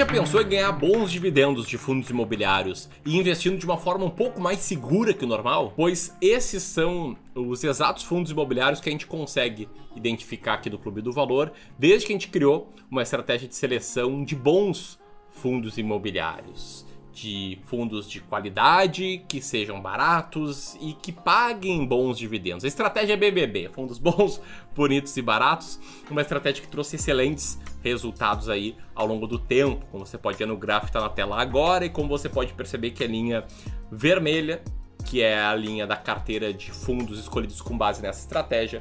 já pensou em ganhar bons dividendos de fundos imobiliários e investindo de uma forma um pouco mais segura que o normal? Pois esses são os exatos fundos imobiliários que a gente consegue identificar aqui do Clube do Valor, desde que a gente criou uma estratégia de seleção de bons fundos imobiliários de fundos de qualidade, que sejam baratos e que paguem bons dividendos. A estratégia é BBB, fundos bons, bonitos e baratos, uma estratégia que trouxe excelentes resultados aí ao longo do tempo, como você pode ver no gráfico que está na tela agora e como você pode perceber que a linha vermelha, que é a linha da carteira de fundos escolhidos com base nessa estratégia,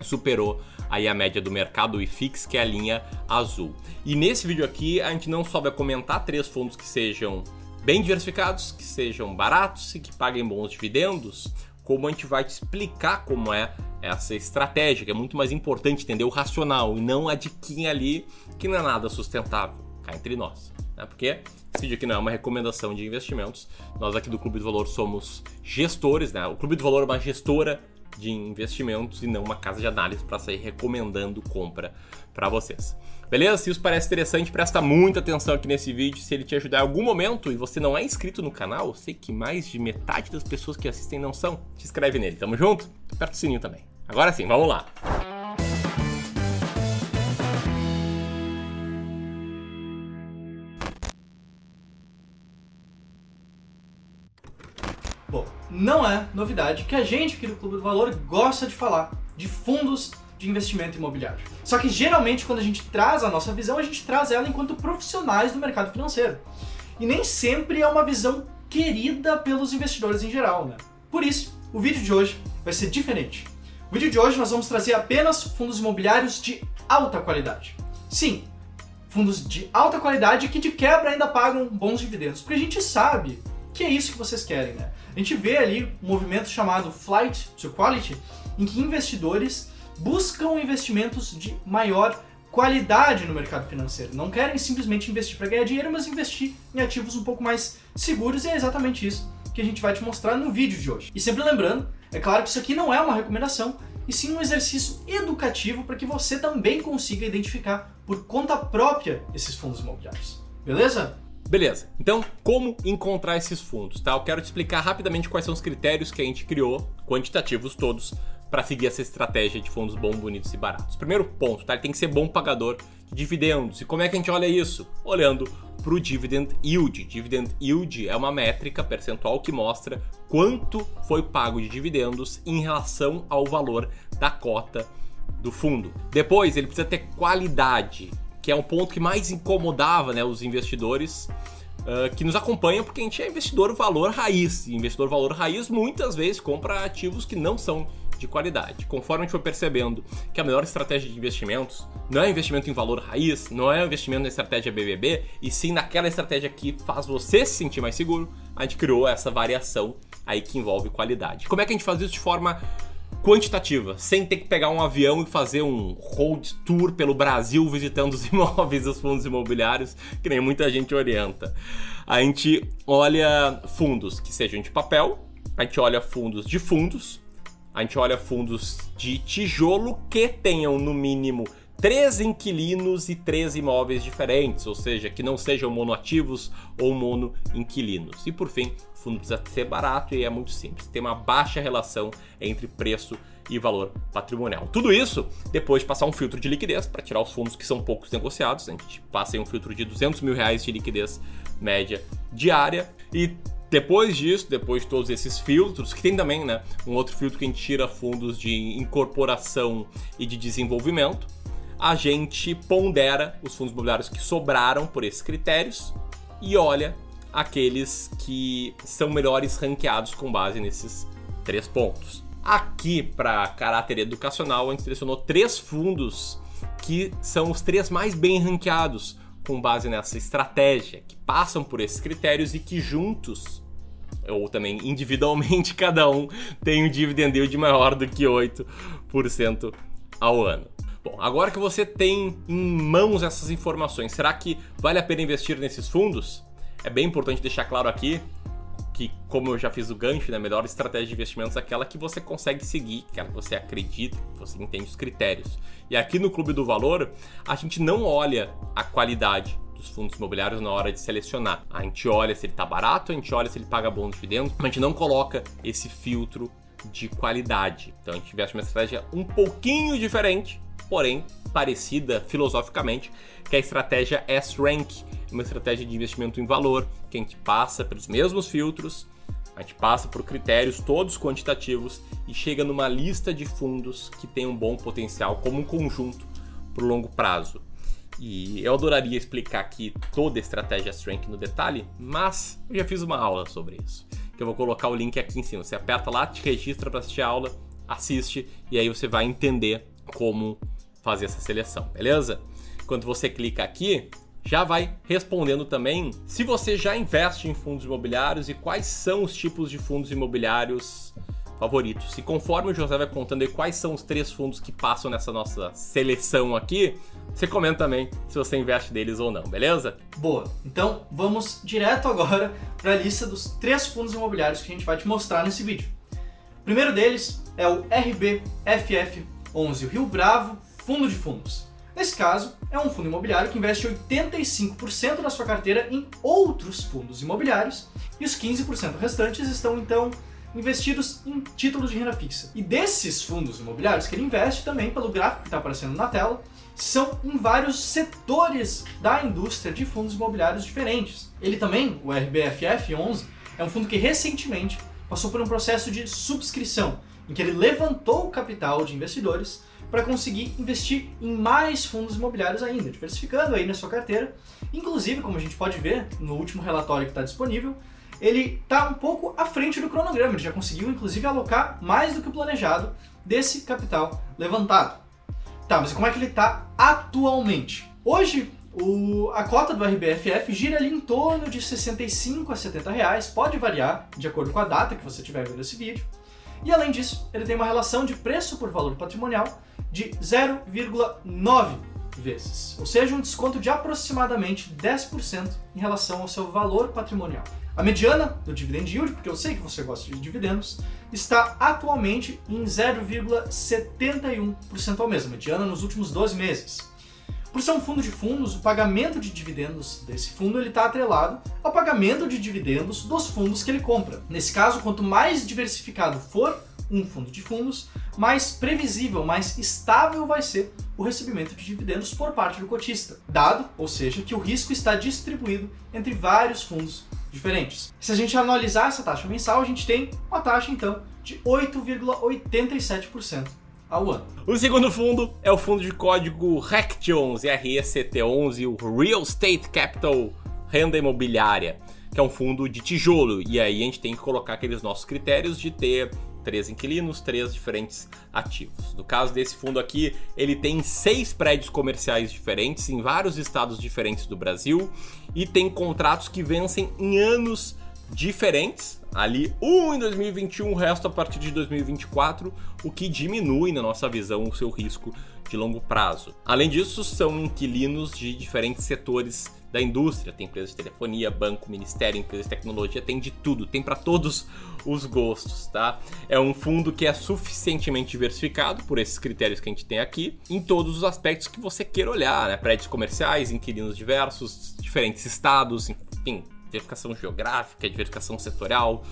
superou aí a média do mercado IFIX, que é a linha azul. E nesse vídeo aqui a gente não só vai comentar três fundos que sejam bem diversificados, que sejam baratos e que paguem bons dividendos, como a gente vai te explicar como é essa estratégia, que é muito mais importante entender o racional e não a diquinha ali que não é nada sustentável, cá entre nós. Né? Porque esse vídeo aqui não é uma recomendação de investimentos. Nós aqui do Clube do Valor somos gestores, né? O Clube do Valor é uma gestora de investimentos e não uma casa de análise para sair recomendando compra para vocês. Beleza? Se isso parece interessante, presta muita atenção aqui nesse vídeo. Se ele te ajudar em algum momento e você não é inscrito no canal, sei que mais de metade das pessoas que assistem não são, te inscreve nele. Tamo junto? Aperta o sininho também. Agora sim, vamos lá. não é novidade que a gente aqui do Clube do Valor gosta de falar de fundos de investimento imobiliário. Só que geralmente quando a gente traz a nossa visão, a gente traz ela enquanto profissionais do mercado financeiro. E nem sempre é uma visão querida pelos investidores em geral, né? Por isso, o vídeo de hoje vai ser diferente. No vídeo de hoje nós vamos trazer apenas fundos imobiliários de alta qualidade. Sim, fundos de alta qualidade que de quebra ainda pagam bons dividendos, porque a gente sabe que é isso que vocês querem, né? A gente vê ali um movimento chamado Flight to Quality, em que investidores buscam investimentos de maior qualidade no mercado financeiro. Não querem simplesmente investir para ganhar dinheiro, mas investir em ativos um pouco mais seguros e é exatamente isso que a gente vai te mostrar no vídeo de hoje. E sempre lembrando, é claro que isso aqui não é uma recomendação, e sim um exercício educativo para que você também consiga identificar por conta própria esses fundos imobiliários. Beleza? Beleza, então como encontrar esses fundos, tá? Eu quero te explicar rapidamente quais são os critérios que a gente criou, quantitativos todos, para seguir essa estratégia de fundos bons, bonitos e baratos. Primeiro ponto, tá? Ele tem que ser bom pagador de dividendos. E como é que a gente olha isso? Olhando para o dividend yield. Dividend yield é uma métrica percentual que mostra quanto foi pago de dividendos em relação ao valor da cota do fundo. Depois, ele precisa ter qualidade que é um ponto que mais incomodava né, os investidores uh, que nos acompanham, porque a gente é investidor valor raiz. E investidor valor raiz muitas vezes compra ativos que não são de qualidade. Conforme a gente foi percebendo que a melhor estratégia de investimentos não é investimento em valor raiz, não é investimento na estratégia BBB, e sim naquela estratégia que faz você se sentir mais seguro, a gente criou essa variação aí que envolve qualidade. Como é que a gente faz isso de forma quantitativa, sem ter que pegar um avião e fazer um road tour pelo Brasil visitando os imóveis, os fundos imobiliários, que nem muita gente orienta. A gente olha fundos que sejam de papel, a gente olha fundos de fundos, a gente olha fundos de tijolo que tenham no mínimo três inquilinos e três imóveis diferentes, ou seja, que não sejam monoativos ou monoinquilinos. E por fim, o fundo precisa ser barato e é muito simples, tem uma baixa relação entre preço e valor patrimonial. Tudo isso depois de passar um filtro de liquidez para tirar os fundos que são poucos negociados. A gente passa em um filtro de 200 mil reais de liquidez média diária e depois disso, depois de todos esses filtros, que tem também né, um outro filtro que a gente tira fundos de incorporação e de desenvolvimento, a gente pondera os fundos imobiliários que sobraram por esses critérios e olha aqueles que são melhores ranqueados com base nesses três pontos. Aqui, para caráter educacional, a gente selecionou três fundos que são os três mais bem ranqueados com base nessa estratégia, que passam por esses critérios e que juntos, ou também individualmente, cada um tem um dividend yield maior do que 8% ao ano. Bom, agora que você tem em mãos essas informações, será que vale a pena investir nesses fundos? É bem importante deixar claro aqui que, como eu já fiz o gancho, né, a melhor estratégia de investimentos é aquela que você consegue seguir, aquela que você acredita, que você entende os critérios. E aqui no Clube do Valor, a gente não olha a qualidade dos fundos imobiliários na hora de selecionar. A gente olha se ele está barato, a gente olha se ele paga bons dividendos, mas a gente não coloca esse filtro de qualidade. Então a gente investe uma estratégia um pouquinho diferente, porém parecida filosoficamente, que é a estratégia S-Rank, uma estratégia de investimento em valor, que a gente passa pelos mesmos filtros, a gente passa por critérios todos quantitativos e chega numa lista de fundos que tem um bom potencial como um conjunto para o longo prazo. E eu adoraria explicar aqui toda a estratégia Strength no detalhe, mas eu já fiz uma aula sobre isso. Que eu vou colocar o link aqui em cima. Você aperta lá, te registra para assistir a aula, assiste e aí você vai entender como fazer essa seleção, beleza? Quando você clica aqui, já vai respondendo também se você já investe em fundos imobiliários e quais são os tipos de fundos imobiliários favoritos. E conforme o José vai contando aí quais são os três fundos que passam nessa nossa seleção aqui, você comenta também se você investe deles ou não, beleza? Boa. Então vamos direto agora para a lista dos três fundos imobiliários que a gente vai te mostrar nesse vídeo. O primeiro deles é o RBFF11, o Rio Bravo Fundo de Fundos. Nesse caso, é um fundo imobiliário que investe 85% da sua carteira em outros fundos imobiliários e os 15% restantes estão então investidos em títulos de renda fixa. E desses fundos imobiliários que ele investe também, pelo gráfico que está aparecendo na tela, são em vários setores da indústria de fundos imobiliários diferentes. Ele também, o RBFF 11, é um fundo que recentemente passou por um processo de subscrição, em que ele levantou o capital de investidores para conseguir investir em mais fundos imobiliários ainda, diversificando aí na sua carteira. Inclusive, como a gente pode ver no último relatório que está disponível, ele está um pouco à frente do cronograma, ele já conseguiu inclusive alocar mais do que o planejado desse capital levantado. Tá, mas como é que ele está atualmente? Hoje, o, a cota do RBFF gira ali em torno de 65 a 70 reais, pode variar de acordo com a data que você estiver vendo esse vídeo. E além disso, ele tem uma relação de preço por valor patrimonial de 0,9 vezes, ou seja, um desconto de aproximadamente 10% em relação ao seu valor patrimonial. A mediana do dividend yield, porque eu sei que você gosta de dividendos, está atualmente em 0,71% ao mês, mediana nos últimos 12 meses. Por ser um fundo de fundos, o pagamento de dividendos desse fundo está atrelado ao pagamento de dividendos dos fundos que ele compra. Nesse caso, quanto mais diversificado for um fundo de fundos, mais previsível, mais estável vai ser o recebimento de dividendos por parte do cotista, dado, ou seja, que o risco está distribuído entre vários fundos diferentes. Se a gente analisar essa taxa mensal, a gente tem uma taxa então de 8,87% ao ano. O segundo fundo é o fundo de código RECT11, RECT11, o Real Estate Capital Renda Imobiliária, que é um fundo de tijolo. E aí a gente tem que colocar aqueles nossos critérios de ter três inquilinos, três diferentes ativos. No caso desse fundo aqui, ele tem seis prédios comerciais diferentes em vários estados diferentes do Brasil e tem contratos que vencem em anos diferentes. Ali, um em 2021, o resto a partir de 2024, o que diminui, na nossa visão, o seu risco de longo prazo. Além disso, são inquilinos de diferentes setores da indústria. Tem empresas de telefonia, banco, ministério, empresas de tecnologia, tem de tudo, tem para todos os gostos, tá? É um fundo que é suficientemente diversificado por esses critérios que a gente tem aqui, em todos os aspectos que você queira olhar, né? Prédios comerciais, inquilinos diversos, diferentes estados, enfim, diversificação geográfica, diversificação setorial,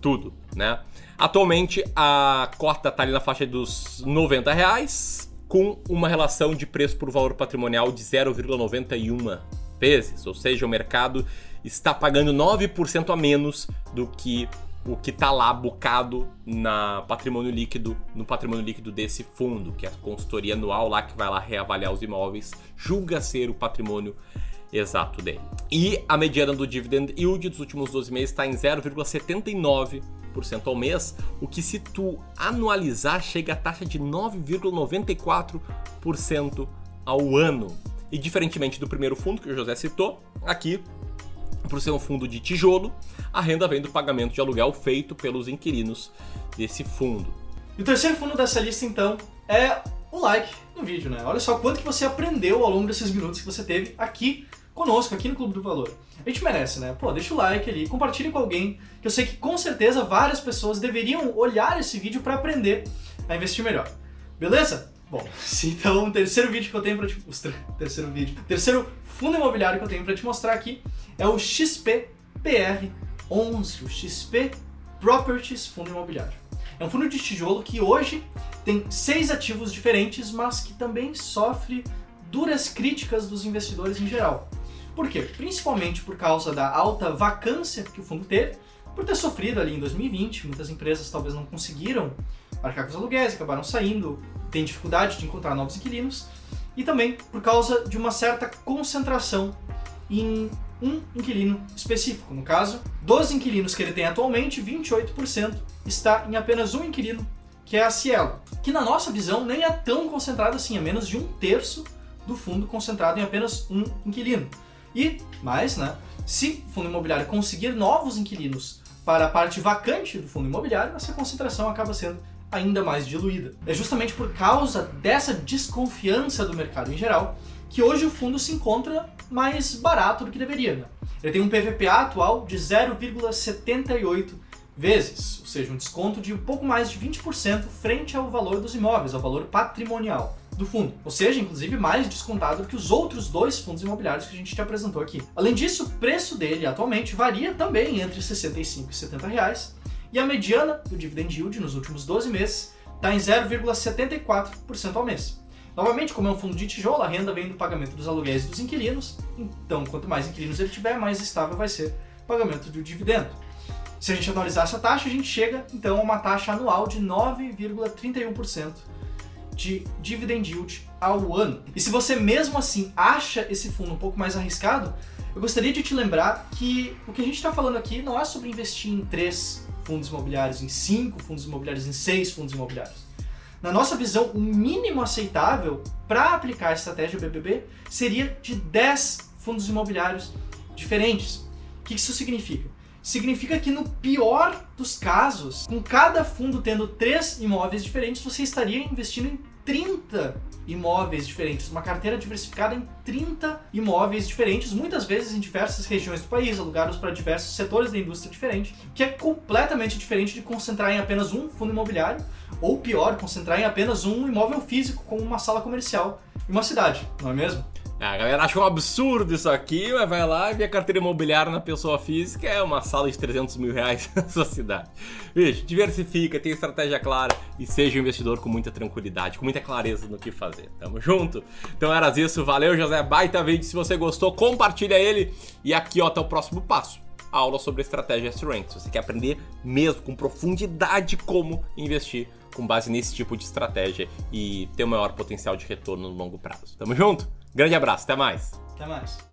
tudo, né? Atualmente a cota está ali na faixa dos 90 reais, com uma relação de preço por valor patrimonial de 0,91 vezes, ou seja, o mercado está pagando 9% a menos do que o que está lá bocado na patrimônio líquido, no patrimônio líquido desse fundo, que é a consultoria anual lá que vai lá reavaliar os imóveis, julga ser o patrimônio exato dele. E a mediana do dividend yield dos últimos 12 meses está em 0,79% ao mês, o que se tu anualizar chega a taxa de 9,94% ao ano. E diferentemente do primeiro fundo que o José citou, aqui, por ser um fundo de tijolo, a renda vem do pagamento de aluguel feito pelos inquilinos desse fundo. E o terceiro fundo dessa lista, então, é o like no vídeo, né? Olha só quanto que você aprendeu ao longo desses minutos que você teve aqui conosco, aqui no Clube do Valor. A gente merece, né? Pô, deixa o like ali, compartilhe com alguém, que eu sei que com certeza várias pessoas deveriam olhar esse vídeo para aprender a investir melhor. Beleza? Bom, então o terceiro vídeo que eu tenho para te mostrar, terceiro vídeo, terceiro fundo imobiliário que eu tenho para te mostrar aqui é o XPPR 11, o XP Properties Fundo Imobiliário. É um fundo de tijolo que hoje tem seis ativos diferentes, mas que também sofre duras críticas dos investidores em geral. Por quê? Principalmente por causa da alta vacância que o fundo teve, por ter sofrido ali em 2020, muitas empresas talvez não conseguiram arcar com os aluguéis, acabaram saindo, tem dificuldade de encontrar novos inquilinos, e também por causa de uma certa concentração em um inquilino específico. No caso, dos inquilinos que ele tem atualmente, 28% está em apenas um inquilino, que é a Cielo, que na nossa visão nem é tão concentrado assim, é menos de um terço do fundo concentrado em apenas um inquilino. E mais, né? Se o fundo imobiliário conseguir novos inquilinos para a parte vacante do fundo imobiliário, essa concentração acaba sendo ainda mais diluída. É justamente por causa dessa desconfiança do mercado em geral que hoje o fundo se encontra mais barato do que deveria. Né? Ele tem um PVPA atual de 0,78 vezes, ou seja, um desconto de um pouco mais de 20% frente ao valor dos imóveis, ao valor patrimonial do fundo, ou seja, inclusive mais descontado que os outros dois fundos imobiliários que a gente te apresentou aqui. Além disso, o preço dele atualmente varia também entre 65 e 70 reais, e a mediana do dividend yield nos últimos 12 meses está em 0,74% ao mês. Novamente, como é um fundo de tijolo, a renda vem do pagamento dos aluguéis dos inquilinos, então quanto mais inquilinos ele tiver, mais estável vai ser o pagamento do dividendo. Se a gente analisar essa taxa, a gente chega então a uma taxa anual de 9,31% de dividend yield ao ano. E se você mesmo assim acha esse fundo um pouco mais arriscado, eu gostaria de te lembrar que o que a gente está falando aqui não é sobre investir em três fundos imobiliários, em cinco fundos imobiliários, em seis fundos imobiliários. Na nossa visão, o mínimo aceitável para aplicar a estratégia BBB seria de 10 fundos imobiliários diferentes. O que isso significa? Significa que no pior dos casos, com cada fundo tendo três imóveis diferentes, você estaria investindo em 30 imóveis diferentes, uma carteira diversificada em 30 imóveis diferentes, muitas vezes em diversas regiões do país, alugados para diversos setores da indústria diferente, que é completamente diferente de concentrar em apenas um fundo imobiliário, ou pior, concentrar em apenas um imóvel físico, como uma sala comercial em uma cidade, não é mesmo? A galera acha um absurdo isso aqui, mas vai lá e vê a carteira imobiliária na pessoa física, é uma sala de 300 mil reais na sua cidade. Bicho, diversifica, tenha estratégia clara e seja um investidor com muita tranquilidade, com muita clareza no que fazer. Tamo junto? Então era isso, valeu José, baita vídeo, se você gostou, compartilha ele e aqui ó, tá o próximo passo. Aula sobre estratégia S-Rank. Se você quer aprender mesmo com profundidade como investir com base nesse tipo de estratégia e ter o maior potencial de retorno no longo prazo. Tamo junto? Grande abraço, até mais. Até mais.